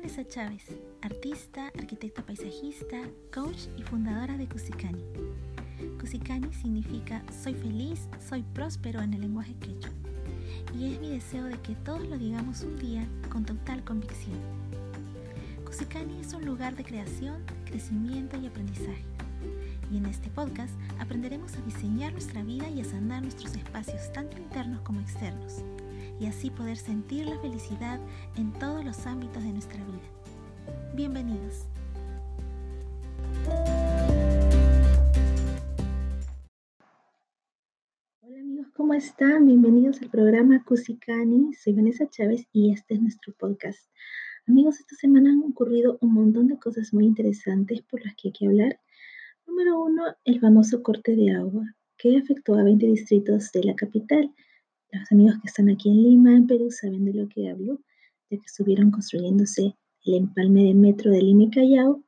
Vanessa Chávez, artista, arquitecta paisajista, coach y fundadora de Cusikani. Cusikani significa soy feliz, soy próspero en el lenguaje quechua. Y es mi deseo de que todos lo digamos un día con total convicción. Cusikani es un lugar de creación, crecimiento y aprendizaje. Y en este podcast aprenderemos a diseñar nuestra vida y a sanar nuestros espacios tanto internos como externos y así poder sentir la felicidad en todos los ámbitos de nuestra vida. Bienvenidos. Hola amigos, ¿cómo están? Bienvenidos al programa Cusikani. Soy Vanessa Chávez y este es nuestro podcast. Amigos, esta semana han ocurrido un montón de cosas muy interesantes por las que hay que hablar. Número uno, el famoso corte de agua que afectó a 20 distritos de la capital los amigos que están aquí en Lima, en Perú, saben de lo que hablo, de que estuvieron construyéndose el empalme de metro de Lima y Callao.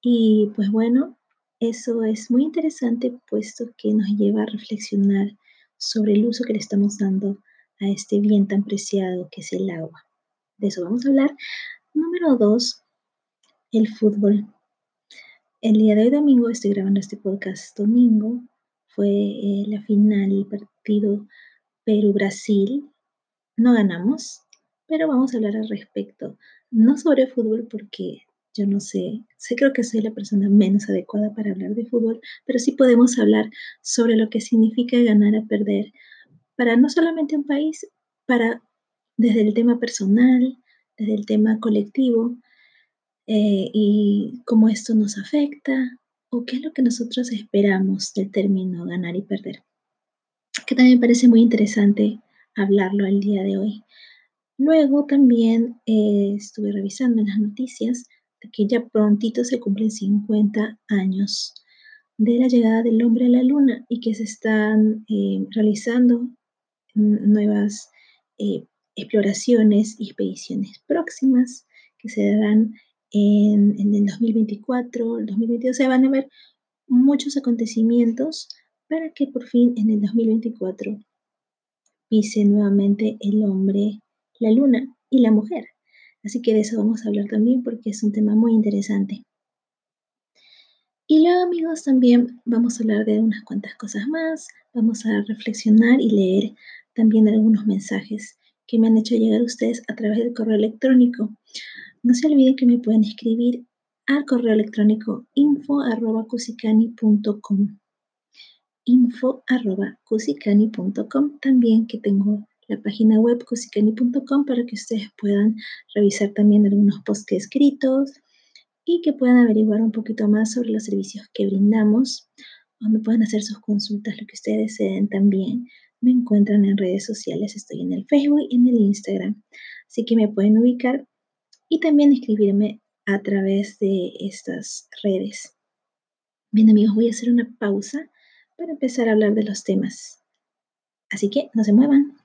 Y pues bueno, eso es muy interesante puesto que nos lleva a reflexionar sobre el uso que le estamos dando a este bien tan preciado que es el agua. De eso vamos a hablar. Número dos, el fútbol. El día de hoy domingo, estoy grabando este podcast domingo, fue eh, la final, el partido Perú-Brasil. No ganamos, pero vamos a hablar al respecto. No sobre fútbol porque yo no sé, sé creo que soy la persona menos adecuada para hablar de fútbol, pero sí podemos hablar sobre lo que significa ganar a perder para no solamente un país, para desde el tema personal, desde el tema colectivo eh, y cómo esto nos afecta o qué es lo que nosotros esperamos del término ganar y perder que también me parece muy interesante hablarlo el día de hoy. Luego también eh, estuve revisando en las noticias que ya prontito se cumplen 50 años de la llegada del hombre a la luna y que se están eh, realizando nuevas eh, exploraciones y expediciones próximas que se darán en, en el 2024, el 2022. Se van a ver muchos acontecimientos para que por fin en el 2024 pise nuevamente el hombre, la luna y la mujer. Así que de eso vamos a hablar también porque es un tema muy interesante. Y luego amigos también vamos a hablar de unas cuantas cosas más, vamos a reflexionar y leer también algunos mensajes que me han hecho llegar ustedes a través del correo electrónico. No se olviden que me pueden escribir al correo electrónico info.cusicani.com info.cusicani.com. También que tengo la página web cusicani.com para que ustedes puedan revisar también algunos posts que he escritos y que puedan averiguar un poquito más sobre los servicios que brindamos o me pueden hacer sus consultas, lo que ustedes deseen también. Me encuentran en redes sociales, estoy en el Facebook y en el Instagram, así que me pueden ubicar y también escribirme a través de estas redes. Bien amigos, voy a hacer una pausa para empezar a hablar de los temas. Así que no se muevan.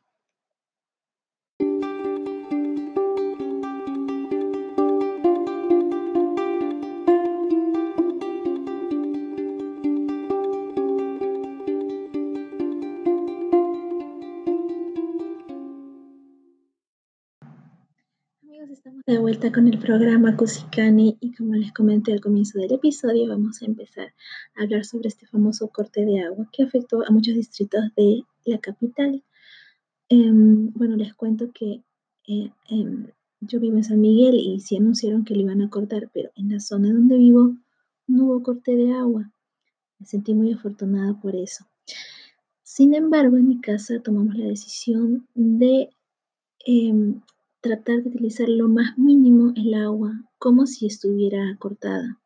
De vuelta con el programa Cusikani y como les comenté al comienzo del episodio, vamos a empezar a hablar sobre este famoso corte de agua que afectó a muchos distritos de la capital. Em, bueno, les cuento que eh, em, yo vivo en San Miguel y sí anunciaron que lo iban a cortar, pero en la zona donde vivo no hubo corte de agua. Me sentí muy afortunada por eso. Sin embargo, en mi casa tomamos la decisión de em, tratar de utilizar lo más mínimo el agua, como si estuviera cortada.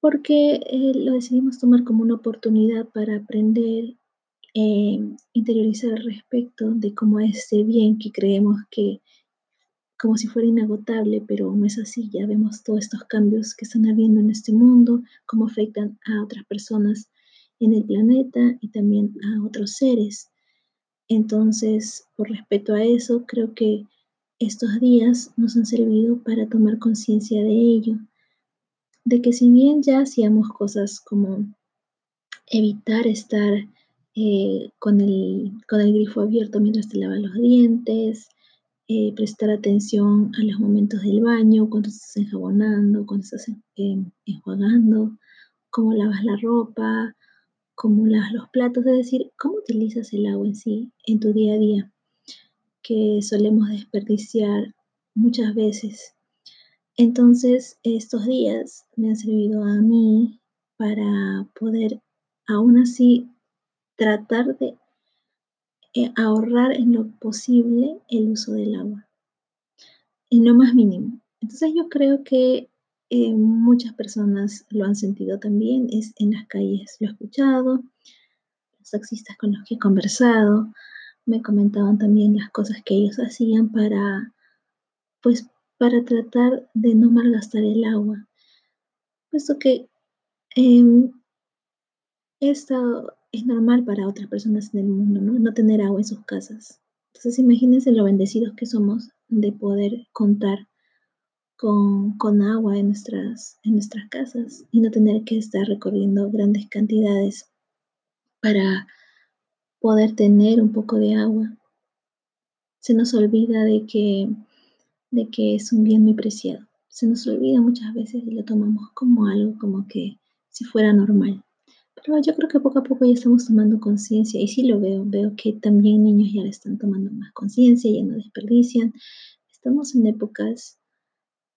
Porque eh, lo decidimos tomar como una oportunidad para aprender, eh, interiorizar al respecto de cómo este bien que creemos que como si fuera inagotable, pero no es así. Ya vemos todos estos cambios que están habiendo en este mundo, cómo afectan a otras personas en el planeta y también a otros seres. Entonces, por respeto a eso, creo que estos días nos han servido para tomar conciencia de ello, de que si bien ya hacíamos cosas como evitar estar eh, con, el, con el grifo abierto mientras te lavas los dientes, eh, prestar atención a los momentos del baño, cuando estás enjabonando, cuando estás eh, enjuagando, cómo lavas la ropa, cómo lavas los platos, es decir, cómo utilizas el agua en sí en tu día a día, que solemos desperdiciar muchas veces. Entonces, estos días me han servido a mí para poder aún así tratar de eh, ahorrar en lo posible el uso del agua, en lo más mínimo. Entonces yo creo que eh, muchas personas lo han sentido también, es en las calles lo he escuchado, los taxistas con los que he conversado me comentaban también las cosas que ellos hacían para, pues, para tratar de no malgastar el agua, puesto que em, esto es normal para otras personas en el mundo, ¿no? No tener agua en sus casas. Entonces imagínense lo bendecidos que somos de poder contar con, con agua en nuestras, en nuestras casas y no tener que estar recorriendo grandes cantidades para poder tener un poco de agua. Se nos olvida de que, de que es un bien muy preciado. Se nos olvida muchas veces y lo tomamos como algo como que si fuera normal. Pero yo creo que poco a poco ya estamos tomando conciencia y sí lo veo, veo que también niños ya le están tomando más conciencia, ya no desperdician. Estamos en épocas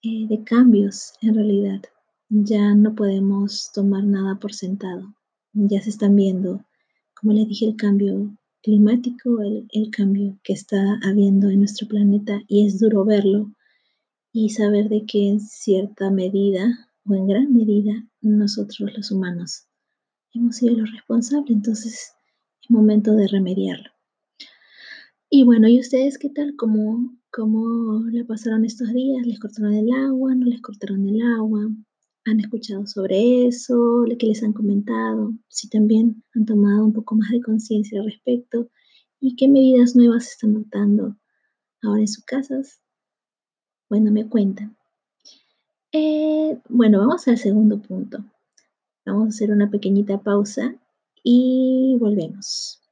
eh, de cambios en realidad. Ya no podemos tomar nada por sentado. Ya se están viendo, como les dije, el cambio climático, el, el cambio que está habiendo en nuestro planeta y es duro verlo y saber de que en cierta medida o en gran medida nosotros los humanos hemos sido los responsables, entonces es momento de remediarlo. Y bueno, ¿y ustedes qué tal? ¿Cómo, ¿Cómo la pasaron estos días? ¿Les cortaron el agua? ¿No les cortaron el agua? ¿Han escuchado sobre eso? ¿Qué les han comentado? Si también han tomado un poco más de conciencia al respecto. ¿Y qué medidas nuevas están notando ahora en sus casas? Bueno, me cuentan. Eh, bueno, vamos al segundo punto. Vamos a hacer una pequeñita pausa y volvemos.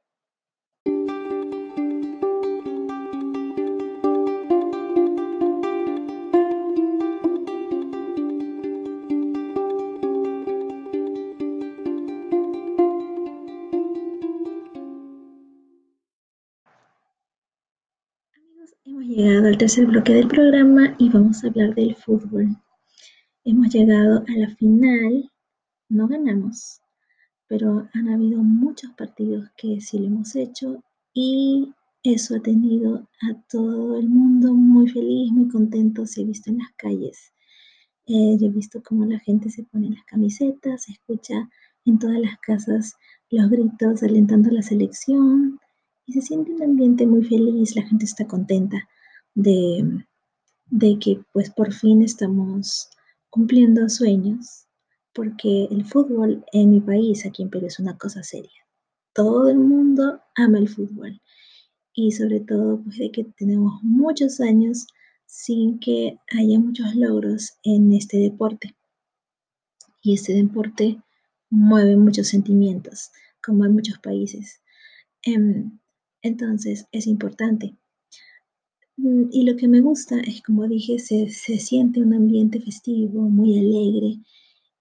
Tercer bloque del programa y vamos a hablar del fútbol. Hemos llegado a la final no ganamos, pero han habido muchos partidos que sí lo hemos hecho y eso ha tenido a todo el mundo muy feliz, muy contento, se ha visto en las calles. Eh, yo he visto cómo la gente se pone las camisetas, se escucha en todas las casas los gritos alentando a la selección y se siente un ambiente muy feliz, la gente está contenta de, de que pues por fin estamos cumpliendo sueños porque el fútbol en mi país, aquí en Perú, es una cosa seria. Todo el mundo ama el fútbol y sobre todo pues de que tenemos muchos años sin que haya muchos logros en este deporte. Y este deporte mueve muchos sentimientos, como en muchos países. Em, entonces es importante. Mm, y lo que me gusta es, como dije, se, se siente un ambiente festivo, muy alegre,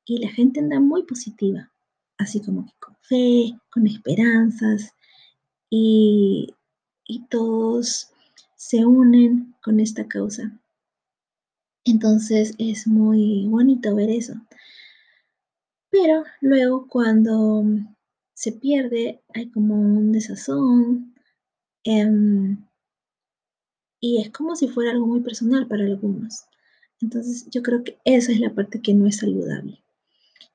y la gente anda muy positiva, así como que con fe, con esperanzas y, y todos se unen con esta causa. Entonces es muy bonito ver eso. Pero luego cuando se pierde hay como un desazón em, y es como si fuera algo muy personal para algunos. Entonces yo creo que esa es la parte que no es saludable.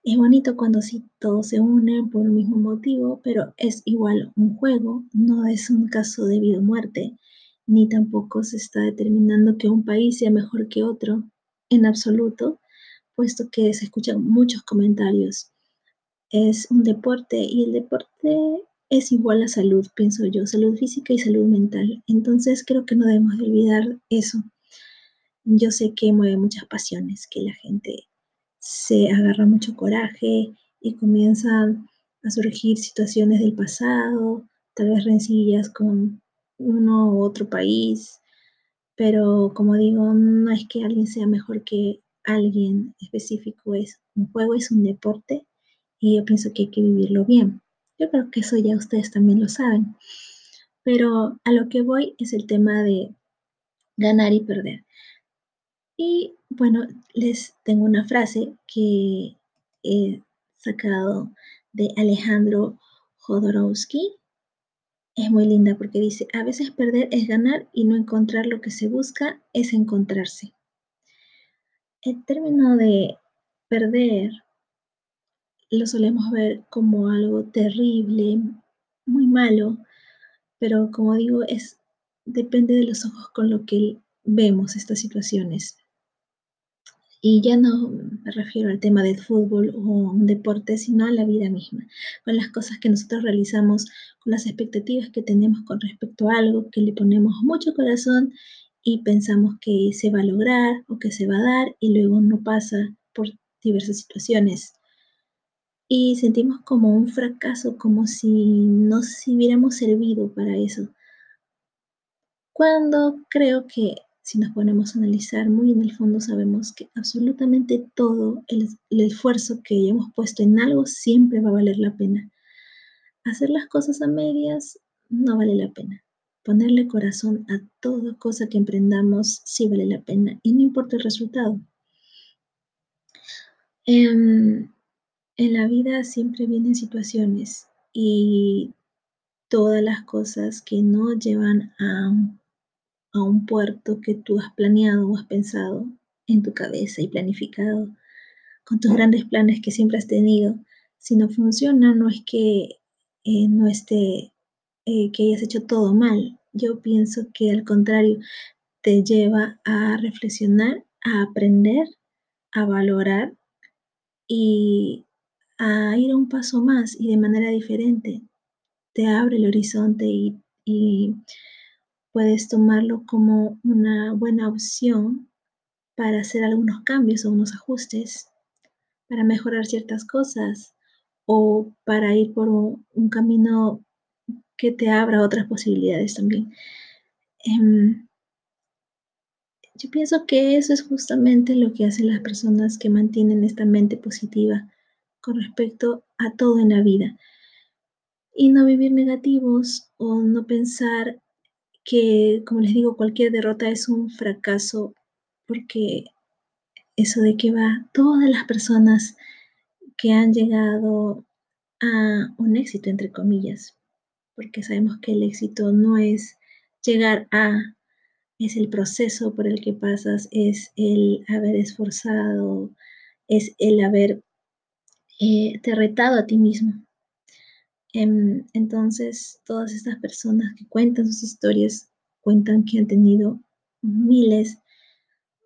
Es bonito cuando sí todos se unen por el mismo motivo, pero es igual un juego, no es un caso de vida o muerte, ni tampoco se está determinando que un país sea mejor que otro en absoluto, puesto que se escuchan muchos comentarios. Es un deporte y el deporte es igual a salud, pienso yo, salud física y salud mental. Entonces creo que no debemos de olvidar eso. Yo sé que mueve muchas pasiones, que la gente se agarra mucho coraje y comienzan a surgir situaciones del pasado, tal vez rencillas con uno u otro país, pero como digo, no es que alguien sea mejor que alguien específico, es un juego, es un deporte y yo pienso que hay que vivirlo bien. Yo creo que eso ya ustedes también lo saben. Pero a lo que voy es el tema de ganar y perder. Y bueno, les tengo una frase que he sacado de Alejandro Jodorowsky. Es muy linda porque dice, a veces perder es ganar y no encontrar lo que se busca es encontrarse. El término de perder lo solemos ver como algo terrible, muy malo, pero como digo, es depende de los ojos con lo que vemos estas situaciones. Y ya no me refiero al tema del fútbol o un deporte, sino a la vida misma, con las cosas que nosotros realizamos, con las expectativas que tenemos con respecto a algo, que le ponemos mucho corazón y pensamos que se va a lograr o que se va a dar y luego no pasa por diversas situaciones. Y sentimos como un fracaso, como si no si hubiéramos servido para eso. Cuando creo que si nos ponemos a analizar muy en el fondo, sabemos que absolutamente todo el, esfuerzo que hemos puesto en algo siempre va a valer la pena. Hacer las cosas a medias no vale la pena. Ponerle corazón a toda cosa que emprendamos sí vale la pena y no importa el resultado. Em, en la vida siempre vienen situaciones y todas las cosas que no llevan a a un puerto que tú has planeado o has pensado en tu cabeza y planificado con tus grandes planes que siempre has tenido, si no funciona, no es que eh, no esté, eh, que hayas hecho todo mal. Yo pienso que al contrario, te lleva a reflexionar, a aprender, a valorar y a ir a un paso más y de manera diferente. Te abre el horizonte y, y puedes tomarlo como una buena opción para hacer algunos cambios o unos ajustes, para mejorar ciertas cosas o para ir por un, camino que te abra otras posibilidades también. Em, yo pienso que eso es justamente lo que hacen las personas que mantienen esta mente positiva con respecto a todo en la vida. Y no vivir negativos o no pensar que, como les digo, cualquier derrota es un fracaso, porque eso de que va todas las personas que han llegado a un éxito, entre comillas, porque sabemos que el éxito no es llegar a, es el proceso por el que pasas, es el haber esforzado, es el haber eh, te retado a ti mismo. Em, entonces, todas estas personas que cuentan sus historias cuentan que han tenido miles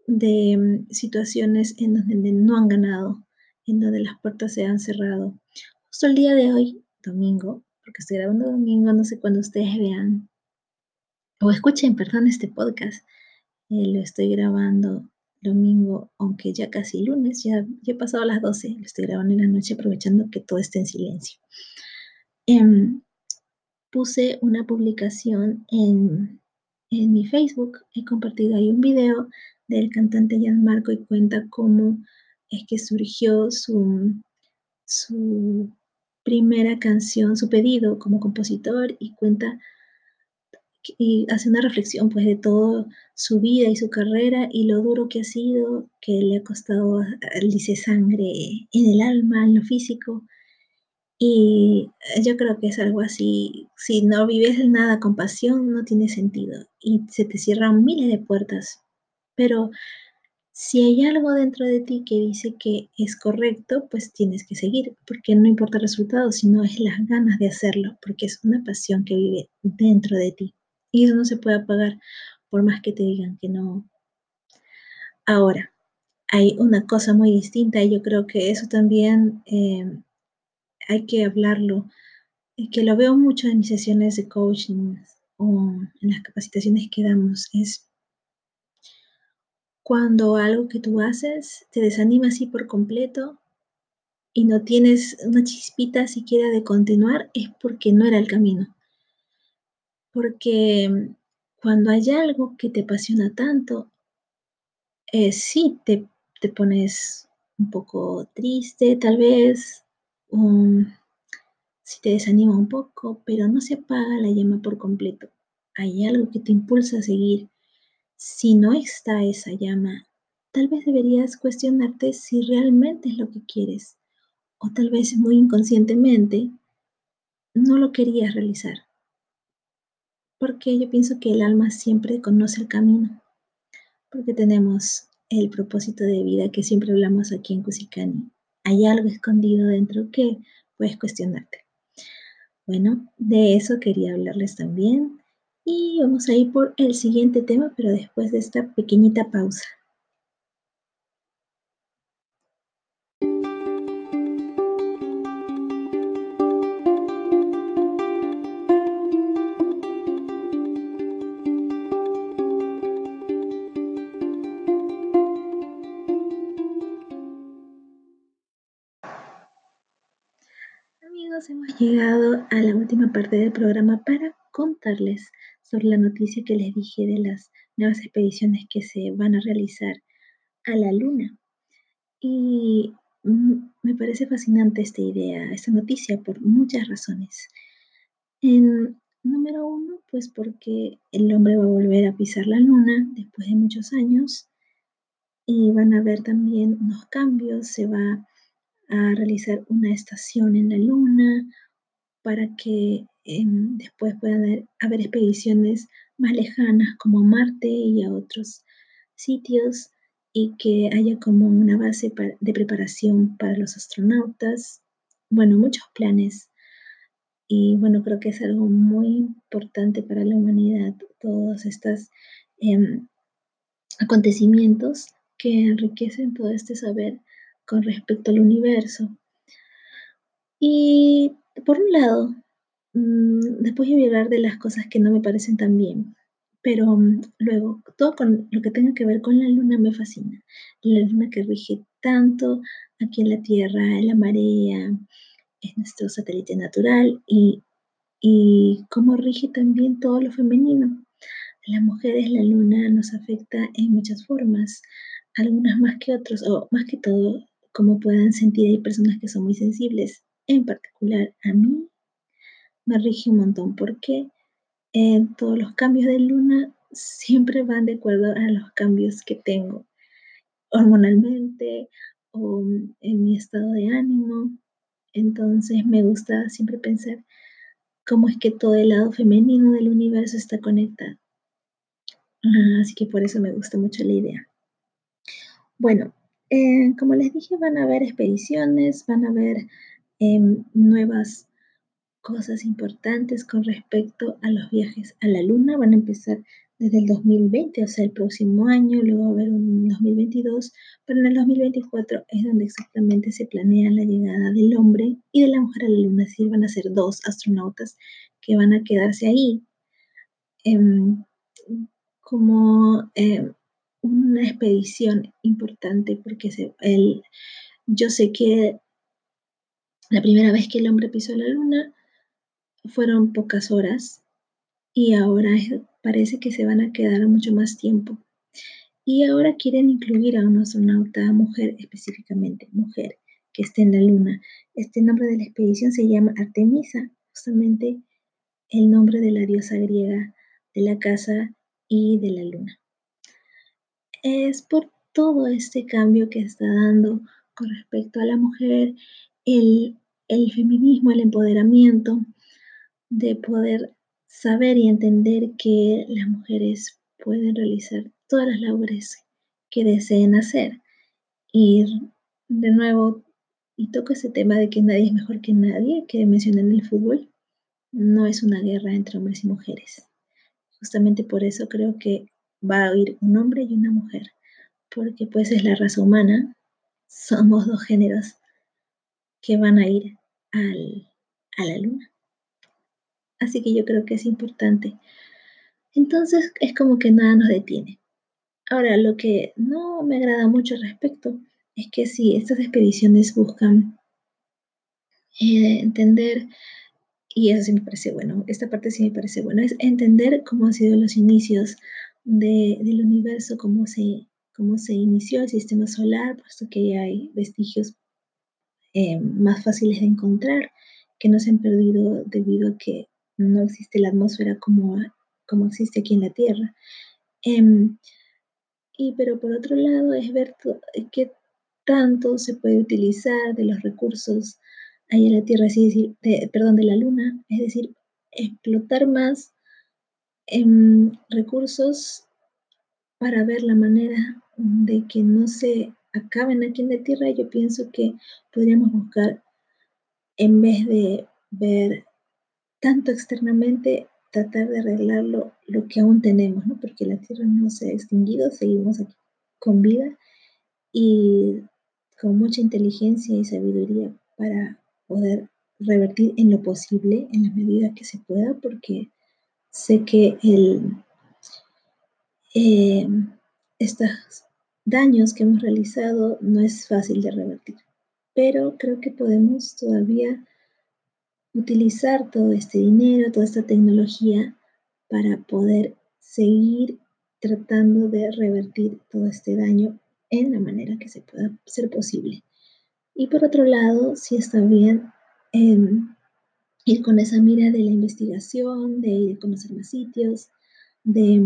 de em, situaciones en donde no han ganado, en donde las puertas se han cerrado. Justo el día de hoy, domingo, porque estoy grabando domingo, no sé cuándo ustedes vean o escuchen, perdón, este podcast. Eh, lo estoy grabando domingo, aunque ya casi lunes, ya, he pasado las 12, lo estoy grabando en la noche aprovechando que todo esté en silencio. Em, puse una publicación en, en, mi Facebook, he compartido ahí un video del cantante Marco y cuenta cómo es que surgió su, su primera canción, su pedido como compositor y cuenta y hace una reflexión pues de toda su vida y su carrera y lo duro que ha sido, que le ha costado, dice, sangre en el alma, en lo físico, y yo creo que es algo así, si no vives nada con pasión, no tiene sentido y se te cierran miles de puertas. Pero si hay algo dentro de ti que dice que es correcto, pues tienes que seguir, porque no importa el resultado, sino es las ganas de hacerlo, porque es una pasión que vive dentro de ti. Y eso no se puede apagar por más que te digan que no. Ahora, hay una cosa muy distinta y yo creo que eso también eh, hay que hablarlo, que lo veo mucho en mis sesiones de coaching o en las capacitaciones que damos, es cuando algo que tú haces te desanima así por completo y no tienes una chispita siquiera de continuar, es porque no era el camino. Porque cuando hay algo que te apasiona tanto, eh, sí te, te pones un poco triste, tal vez, um, si te desanima un poco, pero no se apaga la llama por completo. Hay algo que te impulsa a seguir. Si no está esa llama, tal vez deberías cuestionarte si realmente es lo que quieres, o tal vez muy inconscientemente no lo querías realizar. Porque yo pienso que el alma siempre conoce el camino, porque tenemos el propósito de vida que siempre hablamos aquí en Cusicani. Hay algo escondido dentro que puedes cuestionarte. Bueno, de eso quería hablarles también. Y vamos a ir por el siguiente tema, pero después de esta pequeñita pausa. Llegado a la última parte del programa para contarles sobre la noticia que les dije de las nuevas expediciones que se van a realizar a la Luna. Y mm, me parece fascinante esta idea, esta noticia, por muchas razones. En número uno, pues porque el hombre va a volver a pisar la Luna después de muchos años y van a ver también unos cambios, se va a realizar una estación en la Luna para que em, después puedan haber, expediciones más lejanas como a Marte y a otros sitios y que haya como una base de preparación para los astronautas. Bueno, muchos planes. Y bueno, creo que es algo muy importante para la humanidad, todos estos em, acontecimientos que enriquecen todo este saber con respecto al universo. Y por un lado, mm, después voy a hablar de las cosas que no me parecen tan bien, pero mm, luego, todo con lo que tenga que ver con la luna me fascina. La luna que rige tanto aquí en la Tierra, la marea, es nuestro satélite natural y, y cómo rige también todo lo femenino. A las mujeres la luna nos afecta en muchas formas, algunas más que otras, o más que todo como puedan sentir, hay personas que son muy sensibles. En particular, a mí me rige un montón porque eh, todos los cambios de luna siempre van de acuerdo a los cambios que tengo hormonalmente o en mi estado de ánimo. Entonces me gusta siempre pensar cómo es que todo el lado femenino del universo está conectado. así que por eso me gusta mucho la idea. Bueno, eh, como les dije, van a haber expediciones, van a haber em, nuevas cosas importantes con respecto a los viajes a la Luna. Van a empezar desde el 2020, o sea, el próximo año, luego va a haber un 2022, pero en el 2024 es donde exactamente se planea la llegada del hombre y de la mujer a la Luna. Es decir, van a ser dos astronautas que van a quedarse ahí. Em, como em, una expedición importante porque el, yo sé que la primera vez que el hombre pisó la luna fueron pocas horas y ahora parece que se van a quedar mucho más tiempo. Y ahora quieren incluir a una astronauta mujer específicamente, mujer, que esté en la luna. Este nombre de la expedición se llama Artemisa, justamente el nombre de la diosa griega de la casa y de la luna es por todo este cambio que está dando con respecto a la mujer, el, feminismo, el empoderamiento, de poder saber y entender que las mujeres pueden realizar todas las labores que deseen hacer. Y de nuevo, y toco ese tema de que nadie es mejor que nadie, que mencioné en el fútbol, no es una guerra entre hombres y mujeres. Justamente por eso creo que va a ir un hombre y una mujer, porque pues es la raza humana, somos dos géneros que van a ir a la luna. Así que yo creo que es importante. Entonces es como que nada nos detiene. Ahora, lo que no me agrada mucho al respecto es que si estas expediciones buscan eh, entender y eso sí me parece bueno, esta parte sí me parece bueno, es entender cómo han sido los inicios del universo, cómo se, cómo se inició el sistema solar, puesto que hay vestigios eh, más fáciles de encontrar, que no se han perdido debido a que no existe la atmósfera como, como existe aquí en la Tierra. Em, y pero por otro lado es ver qué tanto se puede utilizar de los recursos ahí en la Tierra, es decir, perdón, de la Luna, es decir, explotar más em, recursos para ver la manera de que no se acaben aquí en la Tierra. Yo pienso que podríamos buscar, en vez de ver tanto externamente, tratar de arreglar lo, que aún tenemos, ¿no? porque la Tierra no se ha extinguido, seguimos aquí con vida y con mucha inteligencia y sabiduría para poder revertir en lo posible, en la medida que se pueda, porque sé que el, eh, estos daños que hemos realizado no es fácil de revertir, pero creo que podemos todavía utilizar todo este dinero, toda esta tecnología para poder seguir tratando de revertir todo este daño en la manera que se pueda ser posible. Y por otro lado, si está bien em, ir con esa mira de la investigación, de ir a conocer más sitios, de,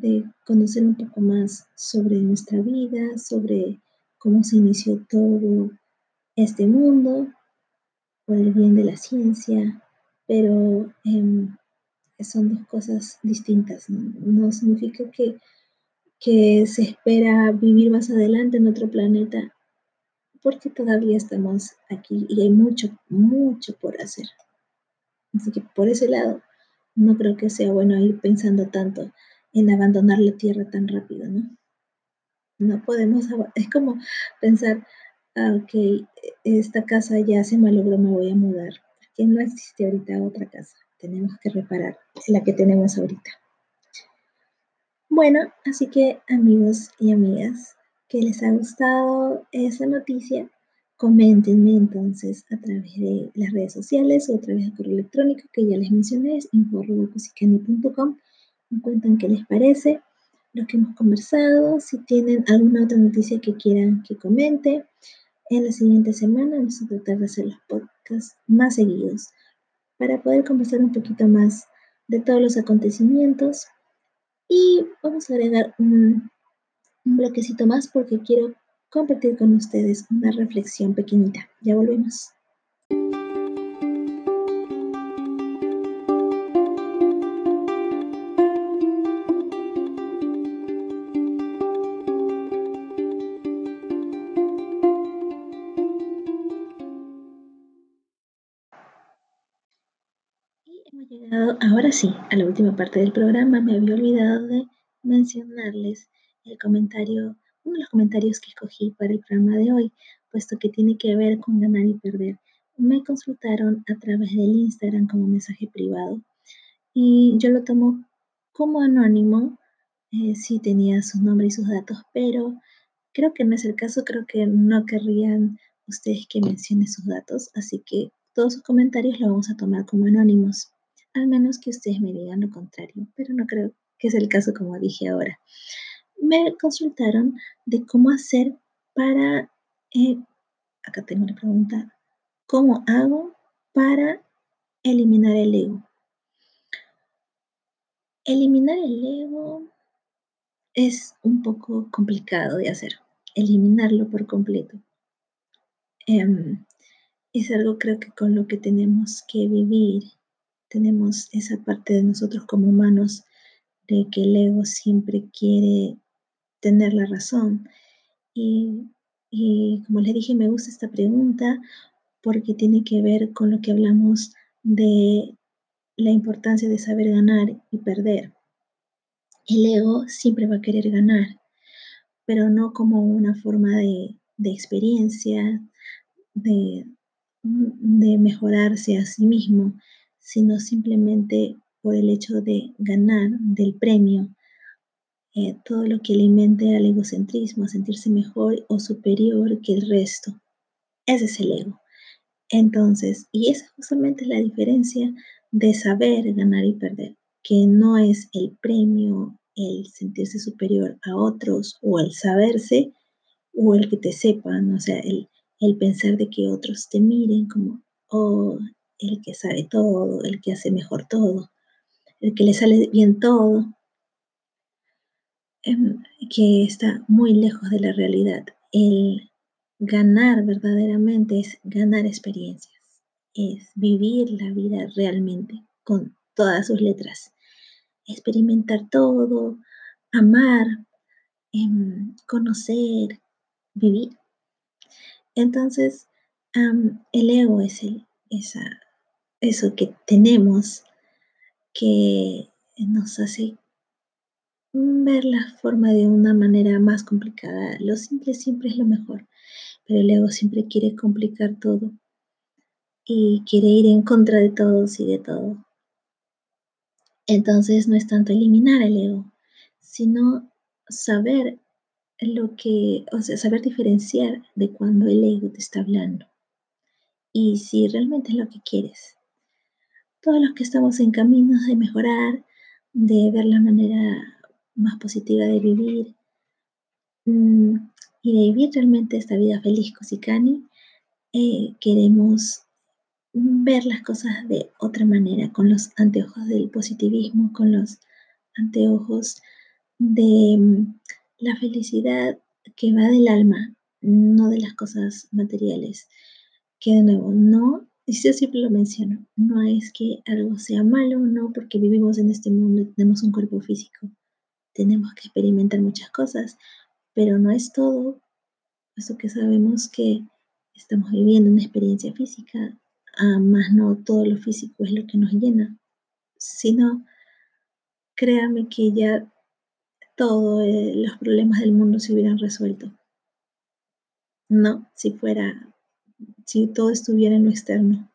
de conocer un poco más sobre nuestra vida, sobre cómo se inició todo este mundo, por el bien de la ciencia, pero em, son dos cosas distintas. No, significa que, que se espera vivir más adelante en otro planeta, porque todavía estamos aquí y hay mucho, mucho por hacer. Así que por ese lado, no creo que sea bueno ir pensando tanto en abandonar la Tierra tan rápido, ¿no? No podemos, es como pensar, ah, ok, esta casa ya se malogró, me voy a mudar. Que no existe ahorita otra casa. Tenemos que reparar la que tenemos ahorita. Bueno, así que amigos y amigas, que les ha gustado esa noticia, coméntenme entonces a través de las redes sociales o a través del correo electrónico que ya les mencioné, es info.cusicani.com. Me cuentan qué les parece, lo que hemos conversado, si tienen alguna otra noticia que quieran que comente. En la siguiente semana vamos a tratar de hacer los podcasts más seguidos para poder conversar un poquito más de todos los acontecimientos y vamos a agregar un, un bloquecito más porque quiero compartir con ustedes una reflexión pequeñita. Ya volvemos. Sí, a la última parte del programa me había olvidado de mencionarles el comentario, uno de los comentarios que escogí para el programa de hoy, puesto que tiene que ver con ganar y perder. Me consultaron a través del Instagram como mensaje privado y yo lo tomo como anónimo, eh, sí tenía su nombre y sus datos, pero creo que no es el caso, creo que no querrían ustedes que mencione sus datos, así que todos sus comentarios los vamos a tomar como anónimos al menos que ustedes me digan lo contrario, pero no creo que es el caso como dije ahora. Me consultaron de cómo hacer para, eh, acá tengo una pregunta, ¿cómo hago para eliminar el ego? Eliminar el ego es un poco complicado de hacer, eliminarlo por completo. Em, es algo creo que con lo que tenemos que vivir tenemos esa parte de nosotros como humanos de que el ego siempre quiere tener la razón. Y, como les dije, me gusta esta pregunta porque tiene que ver con lo que hablamos de la importancia de saber ganar y perder. El ego siempre va a querer ganar, pero no como una forma de, experiencia, de, de mejorarse a sí mismo, sino simplemente por el hecho de ganar del premio, eh, todo lo que alimente al egocentrismo, a sentirse mejor o superior que el resto. Ese es el ego. Entonces, y esa es justamente la diferencia de saber ganar y perder, que no es el premio, el sentirse superior a otros o el saberse o el que te sepan, o sea, el, el pensar de que otros te miren como, oh, el que sabe todo, el que hace mejor todo, el que le sale bien todo, em, que está muy lejos de la realidad. El ganar verdaderamente es ganar experiencias, es vivir la vida realmente con todas sus letras, experimentar todo, amar, em, conocer, vivir. Entonces, el ego es el, esa, eso que tenemos que nos hace ver la forma de una manera más complicada. Lo simple siempre es lo mejor, pero el ego siempre quiere complicar todo y quiere ir en contra de todos y de todo. Entonces no es tanto eliminar el ego, sino saber lo que, o sea, saber diferenciar de cuando el ego te está hablando y si realmente es lo que quieres. Todos los que estamos en caminos de mejorar, de ver la manera más positiva de vivir mm, y de vivir realmente esta vida feliz Cosikani, eh, queremos ver las cosas de otra manera, con los anteojos del positivismo, con los anteojos de mm, la felicidad que va del alma, no de las cosas materiales que de nuevo, no, y yo siempre lo menciono, no es que algo sea malo, no, porque vivimos en este mundo y tenemos un cuerpo físico. Tenemos que experimentar muchas cosas, pero no es todo. Eso que sabemos que estamos viviendo una experiencia física, ah, más no todo lo físico es lo que nos llena, sino créame que ya todos eh, los problemas del mundo se hubieran resuelto. No, si fuera si todo estuviera en lo externo.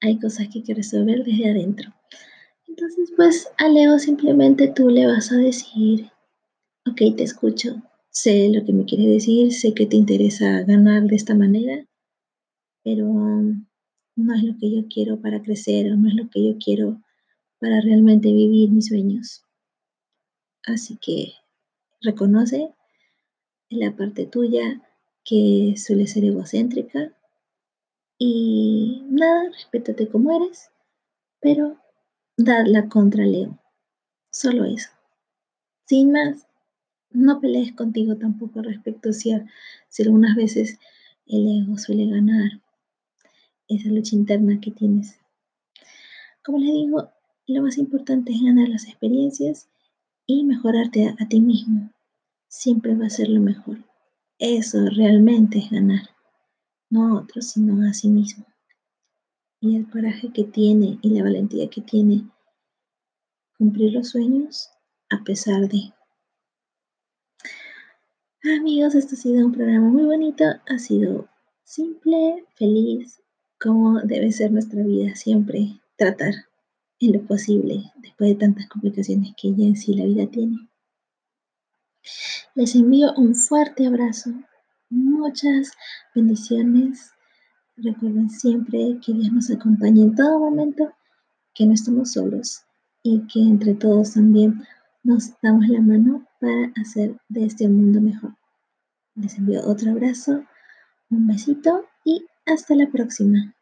Hay cosas que hay que resolver desde adentro. Entonces, pues a Leo simplemente tú le vas a decir, ok, te escucho, sé lo que me quieres decir, sé que te interesa ganar de esta manera, pero um, no es lo que yo quiero para crecer o no es lo que yo quiero para realmente vivir mis sueños. Así que reconoce la parte tuya que suele ser egocéntrica. Y nada, respétate como eres, pero dadla contra Leo. Solo eso. Sin más, no pelees contigo tampoco respecto si, si algunas veces el ego suele ganar esa lucha interna que tienes. Como les digo, lo más importante es ganar las experiencias y mejorarte a ti mismo. Siempre va a ser lo mejor. Eso realmente es ganar, no a otros, sino a sí mismo. Y el coraje que tiene y la valentía que tiene cumplir los sueños a pesar de. Amigos, esto ha sido un programa muy bonito, ha sido simple, feliz, como debe ser nuestra vida siempre, tratar en lo posible después de tantas complicaciones que ya en sí la vida tiene. Les envío un fuerte abrazo, muchas bendiciones. Recuerden siempre que Dios nos acompaña en todo momento, que no estamos solos y que entre todos también nos damos la mano para hacer de este mundo mejor. Les envío otro abrazo, un besito y hasta la próxima.